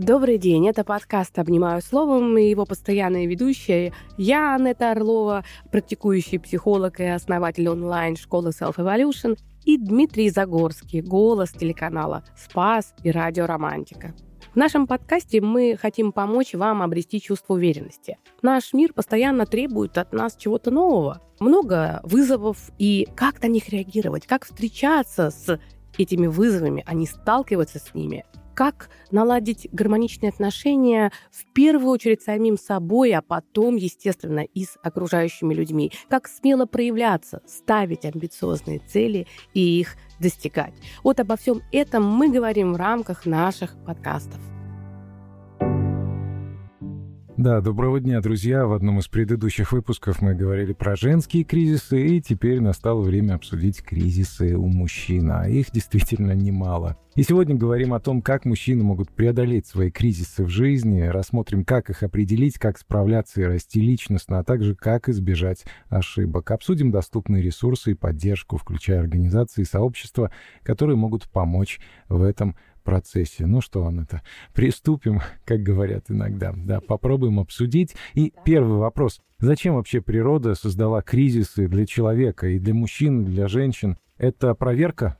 Добрый день, это подкаст «Обнимаю словом» и его постоянная ведущая. Я Анетта Орлова, практикующий психолог и основатель онлайн-школы Self Evolution, и Дмитрий Загорский, голос телеканала «Спас» и «Радио Романтика». В нашем подкасте мы хотим помочь вам обрести чувство уверенности. Наш мир постоянно требует от нас чего-то нового. Много вызовов, и как на них реагировать, как встречаться с этими вызовами, а не сталкиваться с ними – как наладить гармоничные отношения в первую очередь самим собой, а потом, естественно, и с окружающими людьми. Как смело проявляться, ставить амбициозные цели и их достигать. Вот обо всем этом мы говорим в рамках наших подкастов. Да, доброго дня, друзья. В одном из предыдущих выпусков мы говорили про женские кризисы, и теперь настало время обсудить кризисы у мужчин, а их действительно немало. И сегодня говорим о том, как мужчины могут преодолеть свои кризисы в жизни, рассмотрим, как их определить, как справляться и расти личностно, а также как избежать ошибок. Обсудим доступные ресурсы и поддержку, включая организации и сообщества, которые могут помочь в этом процессе. Ну что, Анна-то, приступим, как говорят иногда. Да, попробуем обсудить. И первый вопрос. Зачем вообще природа создала кризисы для человека и для мужчин, и для женщин? Это проверка?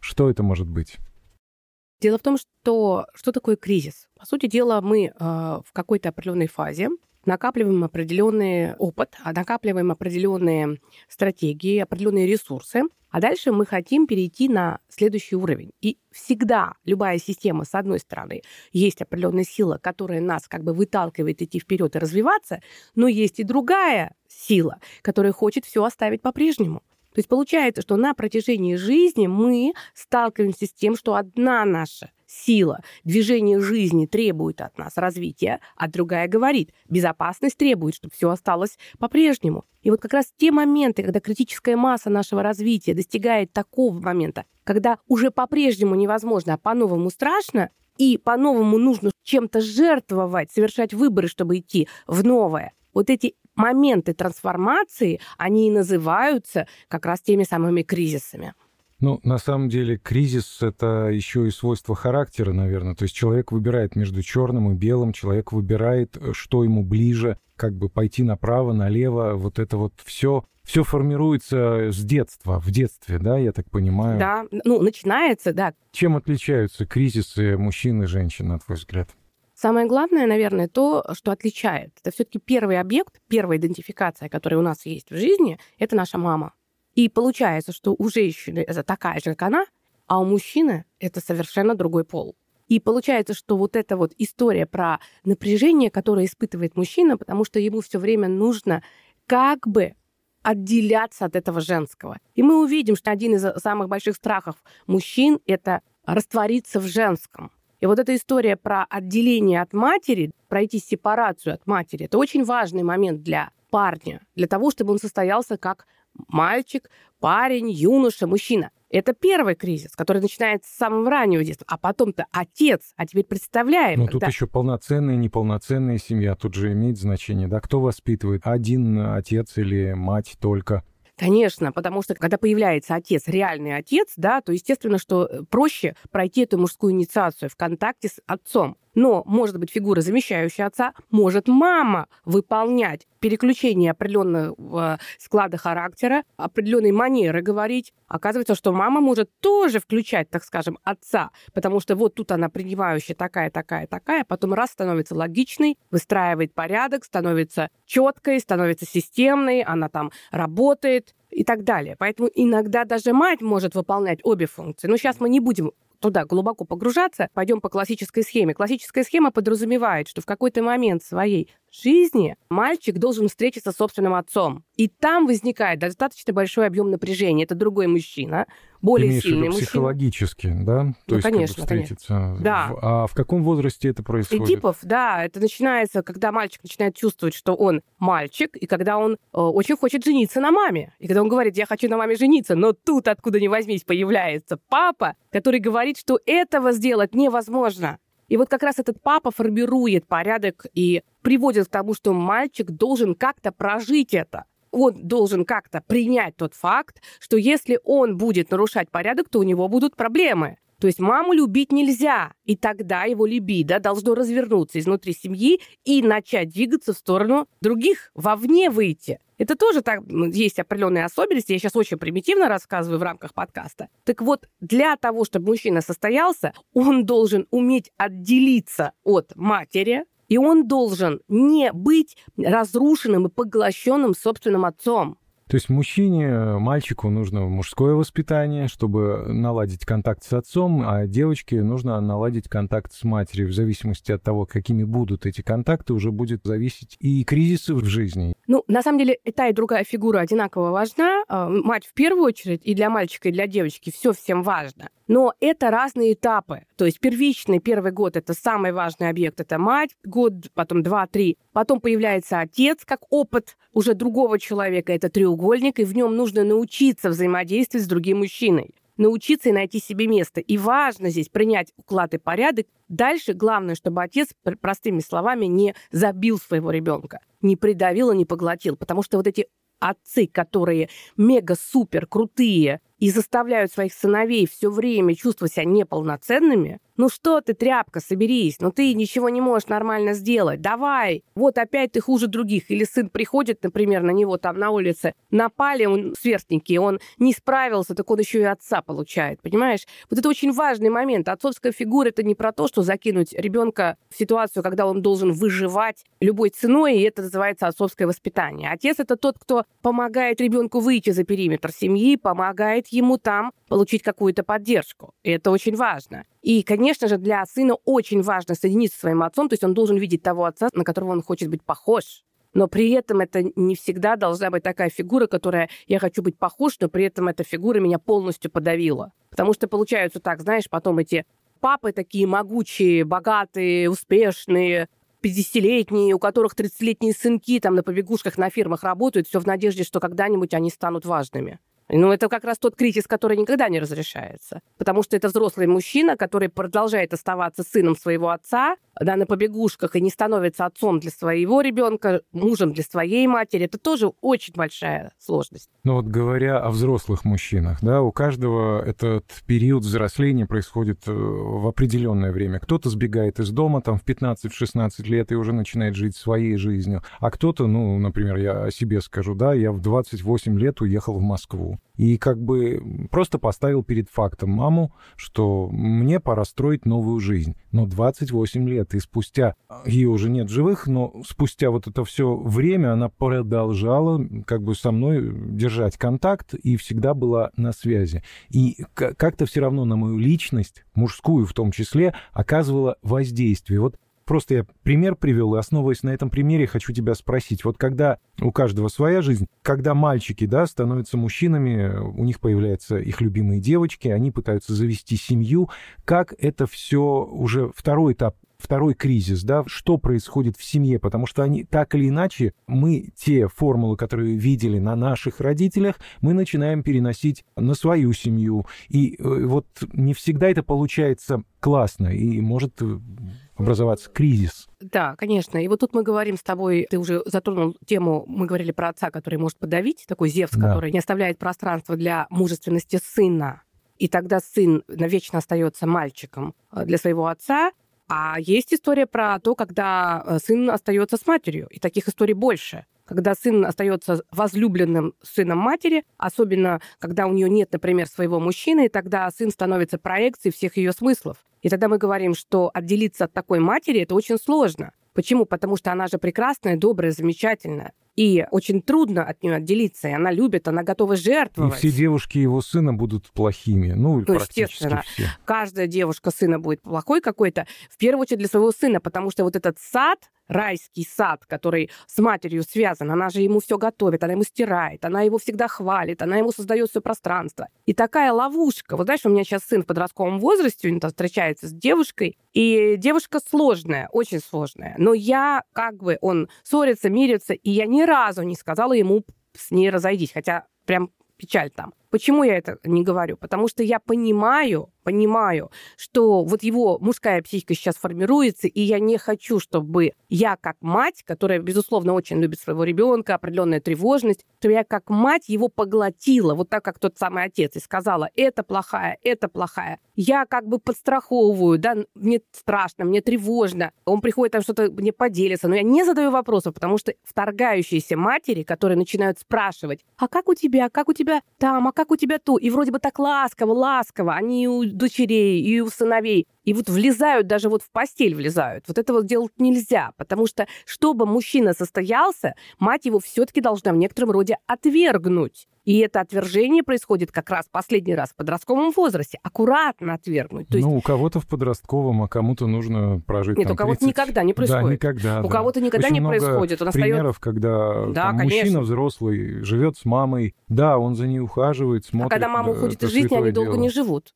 Что это может быть? Дело в том, что что такое кризис? По сути дела, мы э, в какой-то определенной фазе накапливаем определенный опыт, а накапливаем определенные стратегии, определенные ресурсы, а дальше мы хотим перейти на следующий уровень. И всегда любая система, с одной стороны, есть определенная сила, которая нас как бы выталкивает идти вперед и развиваться, но есть и другая сила, которая хочет все оставить по-прежнему. То есть получается, что на протяжении жизни мы сталкиваемся с тем, что одна наша сила, движение жизни требует от нас развития, а другая говорит, безопасность требует, чтобы все осталось по-прежнему. И вот как раз те моменты, когда критическая масса нашего развития достигает такого момента, когда уже по-прежнему невозможно, а по-новому страшно, и по-новому нужно чем-то жертвовать, совершать выборы, чтобы идти в новое. Вот эти моменты трансформации, они и называются как раз теми самыми кризисами. Ну, на самом деле, кризис — это еще и свойство характера, наверное. То есть человек выбирает между черным и белым, человек выбирает, э, что ему ближе, как бы пойти направо, налево. Вот это вот все все формируется с детства, в детстве, да, я так понимаю? Да, ну, начинается, да. Чем отличаются кризисы мужчин и женщин, на твой взгляд? Самое главное, наверное, то, что отличает. Это все-таки первый объект, первая идентификация, которая у нас есть в жизни, это наша мама. И получается, что у женщины это такая же, как она, а у мужчины это совершенно другой пол. И получается, что вот эта вот история про напряжение, которое испытывает мужчина, потому что ему все время нужно как бы отделяться от этого женского. И мы увидим, что один из самых больших страхов мужчин — это раствориться в женском. И вот эта история про отделение от матери, пройти сепарацию от матери, это очень важный момент для парня, для того, чтобы он состоялся как мальчик, парень, юноша, мужчина. Это первый кризис, который начинается с самого раннего детства. А потом-то отец. А теперь представляем. Ну, когда... тут еще полноценная, неполноценная семья. Тут же имеет значение, да? Кто воспитывает? Один отец или мать только? Конечно, потому что когда появляется отец, реальный отец, да, то естественно, что э, проще пройти эту мужскую инициацию в контакте с отцом. Но может быть фигура замещающая отца, может мама выполнять переключение определенного склада характера, определенной манеры говорить. Оказывается, что мама может тоже включать, так скажем, отца, потому что вот тут она принимающая такая, такая, такая, потом раз становится логичной, выстраивает порядок, становится четкой, становится системной, она там работает и так далее. Поэтому иногда даже мать может выполнять обе функции. Но сейчас мы не будем туда глубоко погружаться, пойдем по классической схеме. Классическая схема подразумевает, что в какой-то момент своей жизни мальчик должен встретиться с собственным отцом. И там возникает достаточно большой объем напряжения. Это другой мужчина, более Ты сильный мужчина. психологически, да? То ну, есть конечно, как бы встретиться. Конечно. Да. А в каком возрасте это происходит? Эдипов, да, это начинается, когда мальчик начинает чувствовать, что он мальчик, и когда он э, очень хочет жениться на маме. И когда он говорит, я хочу на маме жениться, но тут, откуда ни возьмись, появляется папа, который говорит, что этого сделать невозможно. И вот как раз этот папа формирует порядок и приводит к тому, что мальчик должен как-то прожить это. Он должен как-то принять тот факт, что если он будет нарушать порядок, то у него будут проблемы. То есть маму любить нельзя, и тогда его либидо должно развернуться изнутри семьи и начать двигаться в сторону других, вовне выйти. Это тоже так, есть определенные особенности. Я сейчас очень примитивно рассказываю в рамках подкаста. Так вот, для того, чтобы мужчина состоялся, он должен уметь отделиться от матери, и он должен не быть разрушенным и поглощенным собственным отцом. То есть мужчине, мальчику нужно мужское воспитание, чтобы наладить контакт с отцом, а девочке нужно наладить контакт с матерью. В зависимости от того, какими будут эти контакты, уже будет зависеть и кризисы в жизни. Ну, на самом деле, и та, и другая фигура одинаково важна. А, мать в первую очередь, и для мальчика, и для девочки все всем важно. Но это разные этапы. То есть первичный первый год – это самый важный объект, это мать, год, потом два-три. Потом появляется отец как опыт уже другого человека, это треугольник, и в нем нужно научиться взаимодействовать с другим мужчиной научиться и найти себе место. И важно здесь принять уклад и порядок. Дальше главное, чтобы отец, простыми словами, не забил своего ребенка, не придавил и не поглотил. Потому что вот эти отцы, которые мега-супер крутые и заставляют своих сыновей все время чувствовать себя неполноценными, ну что ты, тряпка, соберись, ну ты ничего не можешь нормально сделать, давай. Вот опять ты хуже других. Или сын приходит, например, на него там на улице, напали он сверстники, он не справился, так он еще и отца получает, понимаешь? Вот это очень важный момент. Отцовская фигура это не про то, что закинуть ребенка в ситуацию, когда он должен выживать любой ценой, и это называется отцовское воспитание. Отец это тот, кто помогает ребенку выйти за периметр семьи, помогает ему там получить какую-то поддержку. И это очень важно. И, конечно же, для сына очень важно соединиться со своим отцом, то есть он должен видеть того отца, на которого он хочет быть похож. Но при этом это не всегда должна быть такая фигура, которая я хочу быть похож, но при этом эта фигура меня полностью подавила. Потому что получаются так, знаешь, потом эти папы такие могучие, богатые, успешные, 50-летние, у которых 30-летние сынки там на побегушках на фирмах работают, все в надежде, что когда-нибудь они станут важными. Ну, это как раз тот кризис, который никогда не разрешается. Потому что это взрослый мужчина, который продолжает оставаться сыном своего отца, да, на побегушках и не становится отцом для своего ребенка, мужем для своей матери. Это тоже очень большая сложность. Ну вот говоря о взрослых мужчинах, да, у каждого этот период взросления происходит э, в определенное время. Кто-то сбегает из дома там в 15-16 лет и уже начинает жить своей жизнью, а кто-то, ну, например, я о себе скажу, да, я в 28 лет уехал в Москву. И как бы просто поставил перед фактом маму, что мне пора строить новую жизнь. Но 28 лет, и спустя, ее уже нет живых, но спустя вот это все время она продолжала как бы со мной держать контакт и всегда была на связи. И как-то все равно на мою личность, мужскую в том числе, оказывала воздействие. Вот Просто я пример привел, и основываясь на этом примере, хочу тебя спросить. Вот когда у каждого своя жизнь, когда мальчики, да, становятся мужчинами, у них появляются их любимые девочки, они пытаются завести семью, как это все уже второй этап второй кризис, да, что происходит в семье, потому что они так или иначе, мы те формулы, которые видели на наших родителях, мы начинаем переносить на свою семью. И э, вот не всегда это получается классно и может э, образоваться кризис. Да, конечно. И вот тут мы говорим с тобой, ты уже затронул тему, мы говорили про отца, который может подавить, такой Зевс, да. который не оставляет пространства для мужественности сына. И тогда сын навечно остается мальчиком э, для своего отца. А есть история про то, когда э, сын остается с матерью, и таких историй больше когда сын остается возлюбленным сыном матери, особенно когда у нее нет, например, своего мужчины, и тогда сын становится проекцией всех ее смыслов. И тогда мы говорим, что отделиться от такой матери это очень сложно. Почему? Потому что она же прекрасная, добрая, замечательная. И очень трудно от нее отделиться, и она любит, она готова жертвовать. И все девушки его сына будут плохими. Ну, ну естественно. Все. Каждая девушка сына будет плохой какой-то, в первую очередь для своего сына, потому что вот этот сад, райский сад, который с матерью связан, она же ему все готовит, она ему стирает, она его всегда хвалит, она ему создает все пространство. И такая ловушка. Вот знаешь, у меня сейчас сын в подростковом возрасте, он встречается с девушкой, и девушка сложная, очень сложная. Но я как бы, он ссорится, мирится, и я не разу не сказала ему с ней разойдись, хотя прям печаль там. Почему я это не говорю? Потому что я понимаю, понимаю, что вот его мужская психика сейчас формируется, и я не хочу, чтобы я как мать, которая, безусловно, очень любит своего ребенка, определенная тревожность, то я как мать его поглотила, вот так, как тот самый отец, и сказала, это плохая, это плохая. Я как бы подстраховываю, да, мне страшно, мне тревожно. Он приходит там что-то мне поделится, но я не задаю вопросов, потому что вторгающиеся матери, которые начинают спрашивать, а как у тебя, как у тебя там, а как у тебя то, и вроде бы так ласково, ласково, они дочерей, и у сыновей. И вот влезают, даже вот в постель влезают. Вот этого делать нельзя, потому что, чтобы мужчина состоялся, мать его все-таки должна в некотором роде отвергнуть. И это отвержение происходит как раз последний раз в подростковом возрасте. Аккуратно отвергнуть. То есть... Ну, у кого-то в подростковом, а кому-то нужно прожить Нет, там, у кого-то никогда не происходит. Да, никогда. У да. кого-то никогда Очень не много происходит. Он примеров, остается... когда Да, там, конечно. мужчина взрослый живет с мамой. Да, он за ней ухаживает, смотрит. А когда мама да, уходит из жизни, они долго дело. не живут.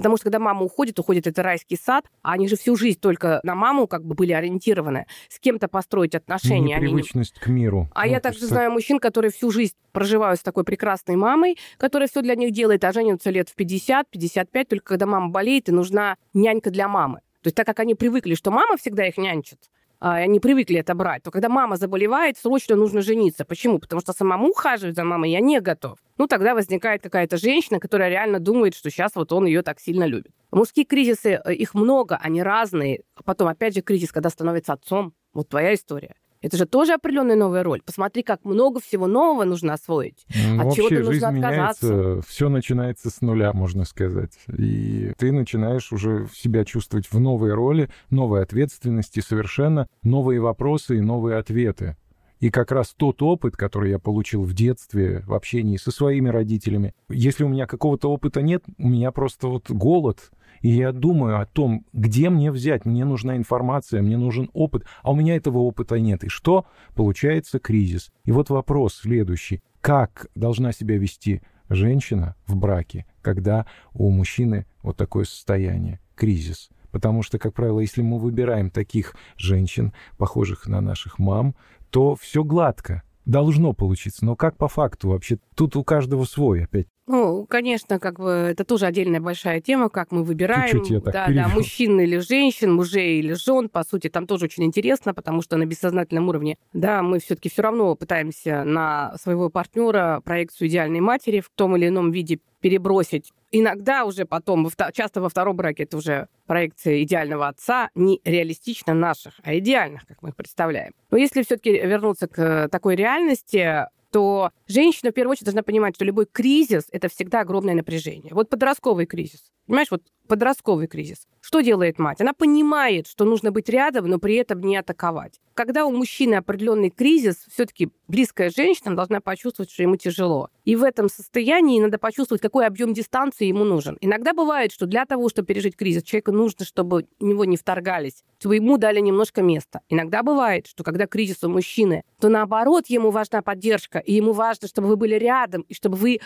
Потому что когда мама уходит, уходит это райский сад, а они же всю жизнь только на маму как бы были ориентированы. С кем-то построить отношения. они не- Непривычность к миру. А Ну, я также есть знаю мужчин, которые всю жизнь проживают с такой прекрасной мамой, которая все для них делает, а женятся лет в 50-55, только когда мама болеет, и нужна нянька для мамы. То есть так как они привыкли, что мама всегда их нянчит, они привыкли это брать, то когда мама заболевает, срочно нужно жениться. Почему? Потому что самому ухаживать за мамой я не готов. Ну, тогда возникает какая-то женщина, которая реально думает, что сейчас вот он ее так сильно любит. Мужские кризисы, э, их много, они разные. А Потом, опять же, кризис, когда становится отцом. Вот твоя история. Это же тоже определенная новая роль. Посмотри, как много всего нового нужно освоить. Ну, От чего-то нужно жизнь отказаться. меняется, все начинается с нуля, можно сказать. И ты начинаешь уже себя чувствовать в новой роли, новой ответственности, совершенно новые вопросы и новые ответы. И как раз тот опыт, который я получил в детстве, в общении со своими родителями, если у меня какого-то опыта нет, у меня просто вот голод. И я думаю о том, где мне взять, мне нужна информация, мне нужен опыт, а у меня этого опыта нет. И что? Получается кризис. И вот вопрос следующий. Как должна себя вести женщина в браке, когда у мужчины вот такое состояние, кризис? Потому что, как правило, если мы выбираем таких женщин, похожих на наших мам, то все гладко. Должно получиться. Но как по факту вообще? Тут у каждого свой опять. Ну, конечно, как бы это тоже отдельная большая тема, как мы выбираем, Чуть-чуть я так да, перебил. да, мужчин или женщин, мужей или жен. По сути, там тоже очень интересно, потому что на бессознательном уровне, да, мы все-таки все равно пытаемся на своего партнера проекцию идеальной матери в том или ином виде перебросить. Иногда уже потом, часто во втором браке это уже проекция идеального отца, не реалистично наших, а идеальных, как мы их представляем. Но если все-таки вернуться к такой реальности, то женщина в первую очередь должна понимать, что любой кризис – это всегда огромное напряжение. Вот подростковый кризис. Понимаешь, вот подростковый кризис. Что делает мать? Она понимает, что нужно быть рядом, но при этом не атаковать. Когда у мужчины определенный кризис, все-таки близкая женщина должна почувствовать, что ему тяжело. И в этом состоянии надо почувствовать, какой объем дистанции ему нужен. Иногда бывает, что для того, чтобы пережить кризис, человеку нужно, чтобы в него не вторгались, чтобы ему дали немножко места. Иногда бывает, что когда кризис у мужчины, то наоборот, ему важна поддержка, и ему важно, чтобы вы были рядом, и чтобы вы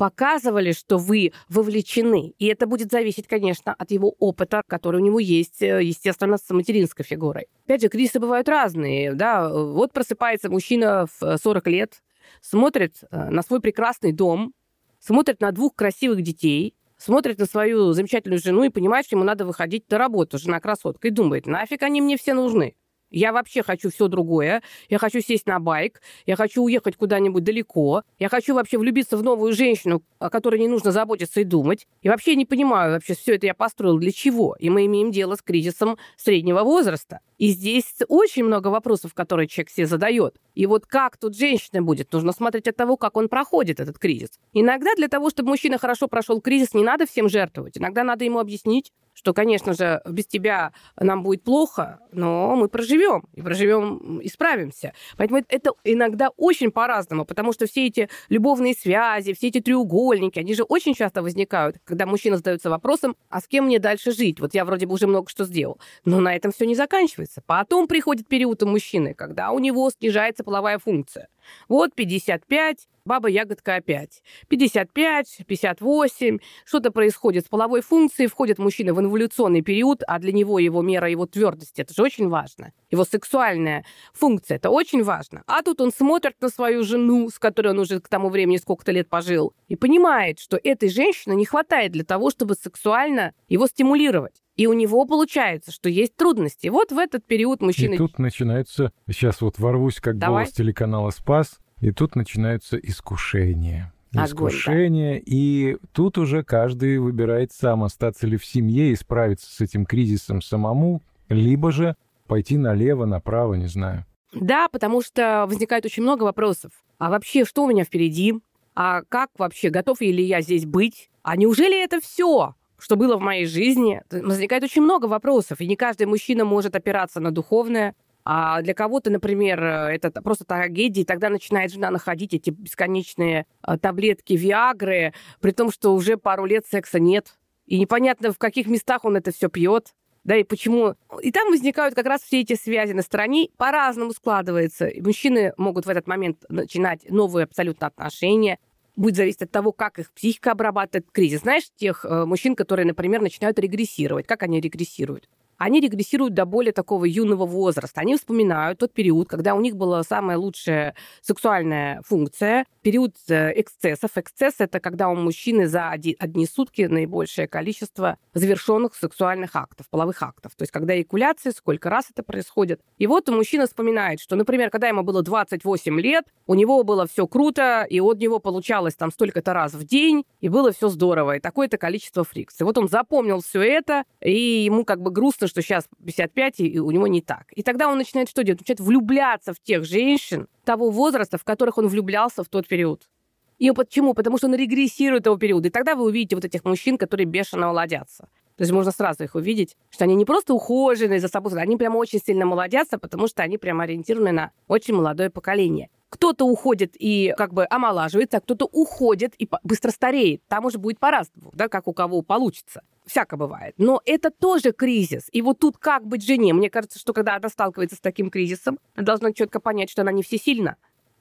показывали, что вы вовлечены. И это будет зависеть, конечно, от его опыта, который у него есть, э, естественно, с материнской фигурой. Опять же, кризисы бывают разные. Да? Вот просыпается мужчина в 40 лет, смотрит э, на свой прекрасный дом, смотрит на двух красивых детей, смотрит на свою замечательную жену и понимает, что ему надо выходить на работу, жена красотка, и думает, нафиг они мне все нужны. Я вообще хочу все другое. Я хочу сесть на байк. Я хочу уехать куда-нибудь далеко. Я хочу вообще влюбиться в новую женщину, о которой не нужно заботиться и думать. И вообще не понимаю, вообще все это я построил для чего. И мы имеем дело с кризисом среднего возраста. И здесь очень много вопросов, которые человек себе задает. И вот как тут женщина будет, нужно смотреть от того, как он проходит этот кризис. Иногда для того, чтобы мужчина хорошо прошел кризис, не надо всем жертвовать. Иногда надо ему объяснить, что, конечно же, без тебя нам будет плохо, но мы проживем, и проживем, и справимся. Поэтому это иногда очень по-разному, потому что все эти любовные связи, все эти треугольники, они же очень часто возникают, когда мужчина задается вопросом, а с кем мне дальше жить? Вот я вроде бы уже много что сделал. Но на этом все не заканчивается. Потом приходит период у мужчины, когда у него снижается половая функция. Вот 55, баба ягодка опять. 55, 58, что-то происходит с половой функцией, входит мужчина в инволюционный период, а для него его мера его твердости, это же очень важно. Его сексуальная функция, это очень важно. А тут он смотрит на свою жену, с которой он уже к тому времени сколько-то лет пожил, и понимает, что этой женщине не хватает для того, чтобы сексуально его стимулировать. И у него получается, что есть трудности. И вот в этот период мужчина... И тут начинается... Сейчас вот ворвусь как Давай. голос телеканала «Спас», и тут начинаются искушения. Огонь, Искушения, и тут уже каждый выбирает сам, остаться ли в семье и справиться с этим кризисом самому, либо же пойти налево, направо, не знаю. Да, потому что возникает очень много вопросов. А вообще, что у меня впереди? А как вообще, готов ли я здесь быть? А неужели это все? Что было в моей жизни, возникает очень много вопросов, и не каждый мужчина может опираться на духовное, а для кого-то, например, это просто трагедия, и тогда начинает жена находить эти бесконечные а, таблетки Виагры, при том, что уже пару лет секса нет. И непонятно, в каких местах он это все пьет. Да, и почему. И там возникают как раз все эти связи на стороне, по-разному складывается. И мужчины могут в этот момент начинать новые абсолютно отношения, будет зависеть от того, как их психика обрабатывает кризис. Знаешь, тех э, мужчин, которые, например, начинают регрессировать. Как они регрессируют? Они регрессируют до более такого юного возраста. Они вспоминают тот период, когда у них была самая лучшая сексуальная функция, период э, эксцессов. Эксцесс – это когда у мужчины за одни сутки наибольшее количество завершенных сексуальных актов, половых актов. То есть когда эякуляция, сколько раз это происходит. И вот мужчина вспоминает, что, например, когда ему было 28 лет, у него было все круто, и от него получалось там столько-то раз в день, и было все здорово, и такое-то количество фрикций. Вот он запомнил все это, и ему как бы грустно, что сейчас 55, и у него не так. И тогда он начинает что делать? Он начинает влюбляться в тех женщин того возраста, в которых он влюблялся в тот период. И почему? Потому что он регрессирует того периода. И тогда вы увидите вот этих мужчин, которые бешено молодятся. То есть можно сразу их увидеть, что они не просто ухоженные за собой, они прямо очень сильно молодятся, потому что они прямо ориентированы на очень молодое поколение. Кто-то уходит и как бы омолаживается, а кто-то уходит и быстро стареет. Там уже будет по-разному, да, как у кого получится. Всяко бывает. Но это тоже кризис. И вот тут как быть жене? Мне кажется, что когда она сталкивается с таким кризисом, она должна четко понять, что она не всесильна.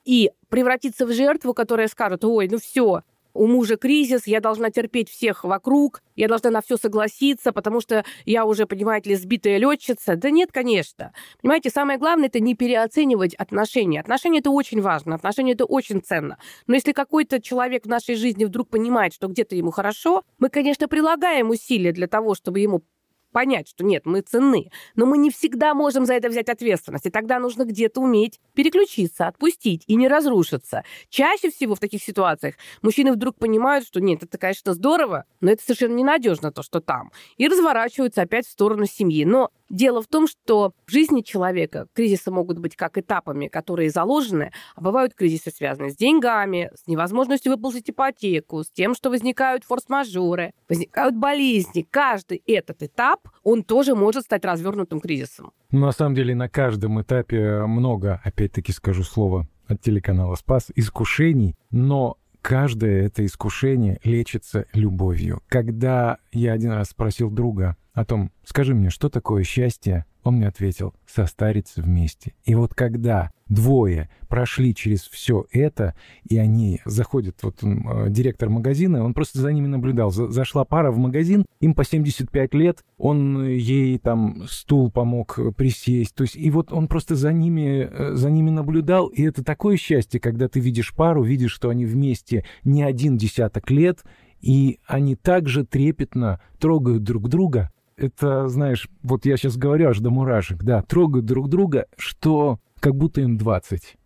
И превратиться в жертву, которая скажет, ой, ну все, у мужа кризис, я должна терпеть всех вокруг, я должна на все согласиться, потому что я уже, понимаете ли, сбитая летчица. Да нет, конечно. Понимаете, самое главное это не переоценивать отношения. Отношения это очень важно, отношения это очень ценно. Но если какой-то человек в нашей жизни вдруг понимает, что где-то ему хорошо, мы, конечно, прилагаем усилия для того, чтобы ему понять, что нет, мы ценны, но мы не всегда можем за это взять ответственность, и тогда нужно где-то уметь переключиться, отпустить и не разрушиться. Чаще всего в таких ситуациях мужчины вдруг понимают, что нет, это, конечно, здорово, но это совершенно ненадежно то, что там, и разворачиваются опять в сторону семьи. Но Дело в том, что в жизни человека кризисы могут быть как этапами, которые заложены, а бывают кризисы, связанные с деньгами, с невозможностью выплатить ипотеку, с тем, что возникают форс-мажоры, возникают болезни. Каждый этот этап, он тоже может стать развернутым кризисом. Ну, на самом деле на каждом этапе много, опять-таки скажу слово от телеканала «Спас», искушений, но каждое это искушение лечится любовью. Когда я один раз спросил друга, о том, скажи мне, что такое счастье, он мне ответил, состариться вместе. И вот когда двое прошли через все это, и они заходят, вот он, э, директор магазина, он просто за ними наблюдал. За, зашла пара в магазин, им по 75 лет, он ей там стул помог присесть. То есть, и вот он просто за ними, э, за ними наблюдал, и это такое счастье, когда ты видишь пару, видишь, что они вместе не один десяток лет, и они также трепетно трогают друг друга, это, знаешь, вот я сейчас говорю аж до мурашек, да, трогают друг друга, что как будто им 20.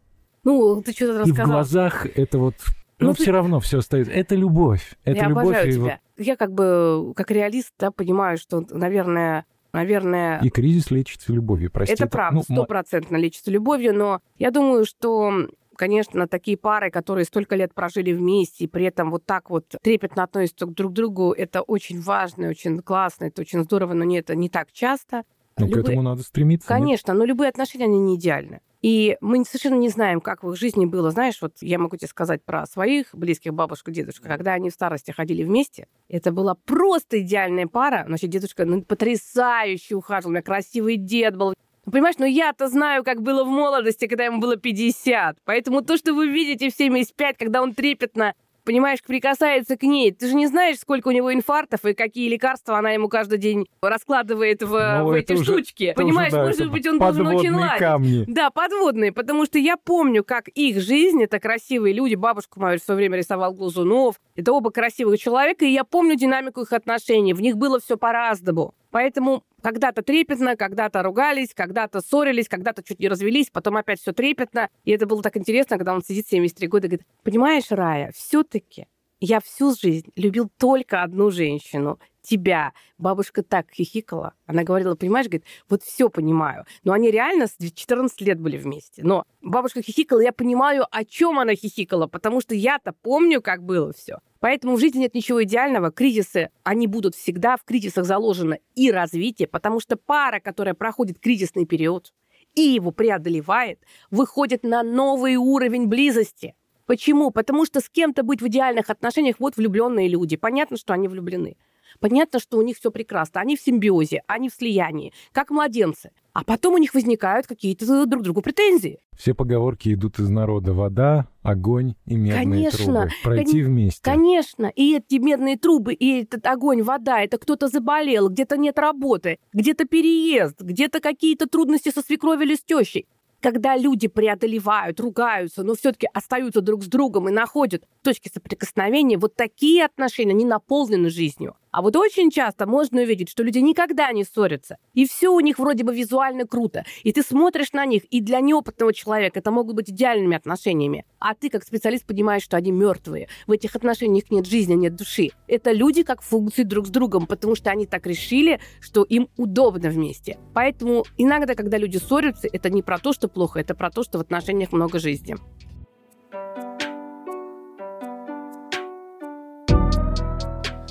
Ну, ты что-то рассказал. И в глазах это вот но ну, ты... все равно все остается. Это любовь. Это я любовь. Обожаю тебя. Вот... Я как бы, как реалист, да, понимаю, что, наверное, наверное... И кризис лечится любовью, прости. Это, это правда, ну, стопроцентно ну, лечится любовью, но я думаю, что конечно, такие пары, которые столько лет прожили вместе, и при этом вот так вот трепетно относятся друг к другу, это очень важно, очень классно, это очень здорово, но не, это не так часто. Ну, любые... к этому надо стремиться. Конечно, нет? но любые отношения, они не идеальны. И мы совершенно не знаем, как в их жизни было. Знаешь, вот я могу тебе сказать про своих близких бабушку дедушку. Когда они в старости ходили вместе, это была просто идеальная пара. Значит, дедушка ну, потрясающе ухаживал. У меня красивый дед был. Ну, понимаешь, но я-то знаю, как было в молодости, когда ему было 50. Поэтому то, что вы видите в 75, когда он трепетно понимаешь, прикасается к ней. Ты же не знаешь, сколько у него инфарктов и какие лекарства она ему каждый день раскладывает в, ну, в эти уже, штучки. Понимаешь, уже, да, может быть, он должен очень ладить. камни. Да, подводные, потому что я помню, как их жизнь, это красивые люди, бабушку мою в свое время рисовал Глазунов, это оба красивых человека, и я помню динамику их отношений, в них было все по-разному. Поэтому когда-то трепетно, когда-то ругались, когда-то ссорились, когда-то чуть не развелись, потом опять все трепетно. И это было так интересно, когда он сидит 73 года и говорит, понимаешь, Рая, все-таки я всю жизнь любил только одну женщину тебя. Бабушка так хихикала. Она говорила, понимаешь, говорит, вот все понимаю. Но они реально с 14 лет были вместе. Но бабушка хихикала, я понимаю, о чем она хихикала, потому что я-то помню, как было все. Поэтому в жизни нет ничего идеального. Кризисы, они будут всегда. В кризисах заложено и развитие, потому что пара, которая проходит кризисный период и его преодолевает, выходит на новый уровень близости. Почему? Потому что с кем-то быть в идеальных отношениях вот влюбленные люди. Понятно, что они влюблены. Понятно, что у них все прекрасно. Они в симбиозе, они в слиянии, как младенцы. А потом у них возникают какие-то друг другу претензии. Все поговорки идут из народа. Вода, огонь и медные конечно, трубы. Пройти кон- вместе. Конечно. И эти медные трубы, и этот огонь, вода, это кто-то заболел, где-то нет работы, где-то переезд, где-то какие-то трудности со свекровью или с тещей когда люди преодолевают, ругаются, но все-таки остаются друг с другом и находят точки соприкосновения, вот такие отношения, они наполнены жизнью. А вот очень часто можно увидеть, что люди никогда не ссорятся. И все у них вроде бы визуально круто. И ты смотришь на них, и для неопытного человека это могут быть идеальными отношениями. А ты, как специалист, понимаешь, что они мертвые. В этих отношениях нет жизни, нет души. Это люди как функции друг с другом, потому что они так решили, что им удобно вместе. Поэтому иногда, когда люди ссорятся, это не про то, что плохо, это про то, что в отношениях много жизни.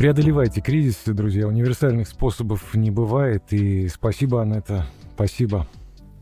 Преодолевайте кризисы, друзья. Универсальных способов не бывает. И спасибо, Анетта. Спасибо.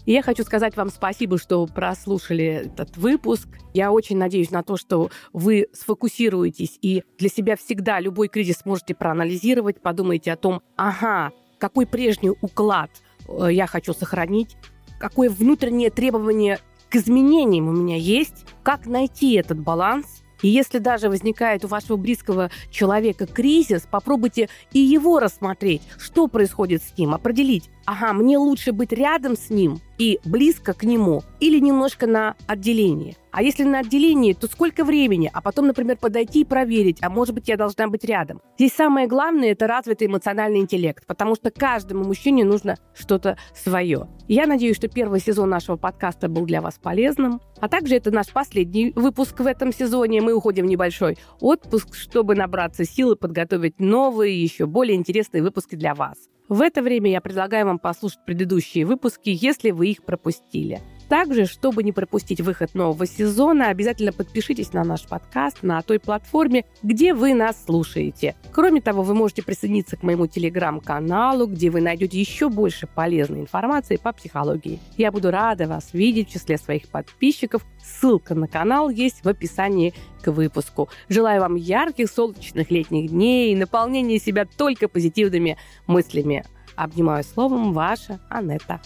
Я хочу сказать вам спасибо, что прослушали этот выпуск. Я очень надеюсь на то, что вы сфокусируетесь и для себя всегда любой кризис можете проанализировать, подумайте о том, ага, какой прежний уклад э, я хочу сохранить, какое внутреннее требование к изменениям у меня есть, как найти этот баланс, и если даже возникает у вашего близкого человека кризис, попробуйте и его рассмотреть, что происходит с ним, определить, ага, мне лучше быть рядом с ним и близко к нему, или немножко на отделении. А если на отделении, то сколько времени? А потом, например, подойти и проверить, а может быть, я должна быть рядом. Здесь самое главное – это развитый эмоциональный интеллект, потому что каждому мужчине нужно что-то свое. Я надеюсь, что первый сезон нашего подкаста был для вас полезным. А также это наш последний выпуск в этом сезоне. Мы уходим в небольшой отпуск, чтобы набраться сил и подготовить новые, еще более интересные выпуски для вас. В это время я предлагаю вам послушать предыдущие выпуски, если вы их пропустили. Также, чтобы не пропустить выход нового сезона, обязательно подпишитесь на наш подкаст на той платформе, где вы нас слушаете. Кроме того, вы можете присоединиться к моему телеграм-каналу, где вы найдете еще больше полезной информации по психологии. Я буду рада вас видеть в числе своих подписчиков. Ссылка на канал есть в описании к выпуску. Желаю вам ярких солнечных летних дней и наполнения себя только позитивными мыслями. Обнимаю словом, ваша Анетта.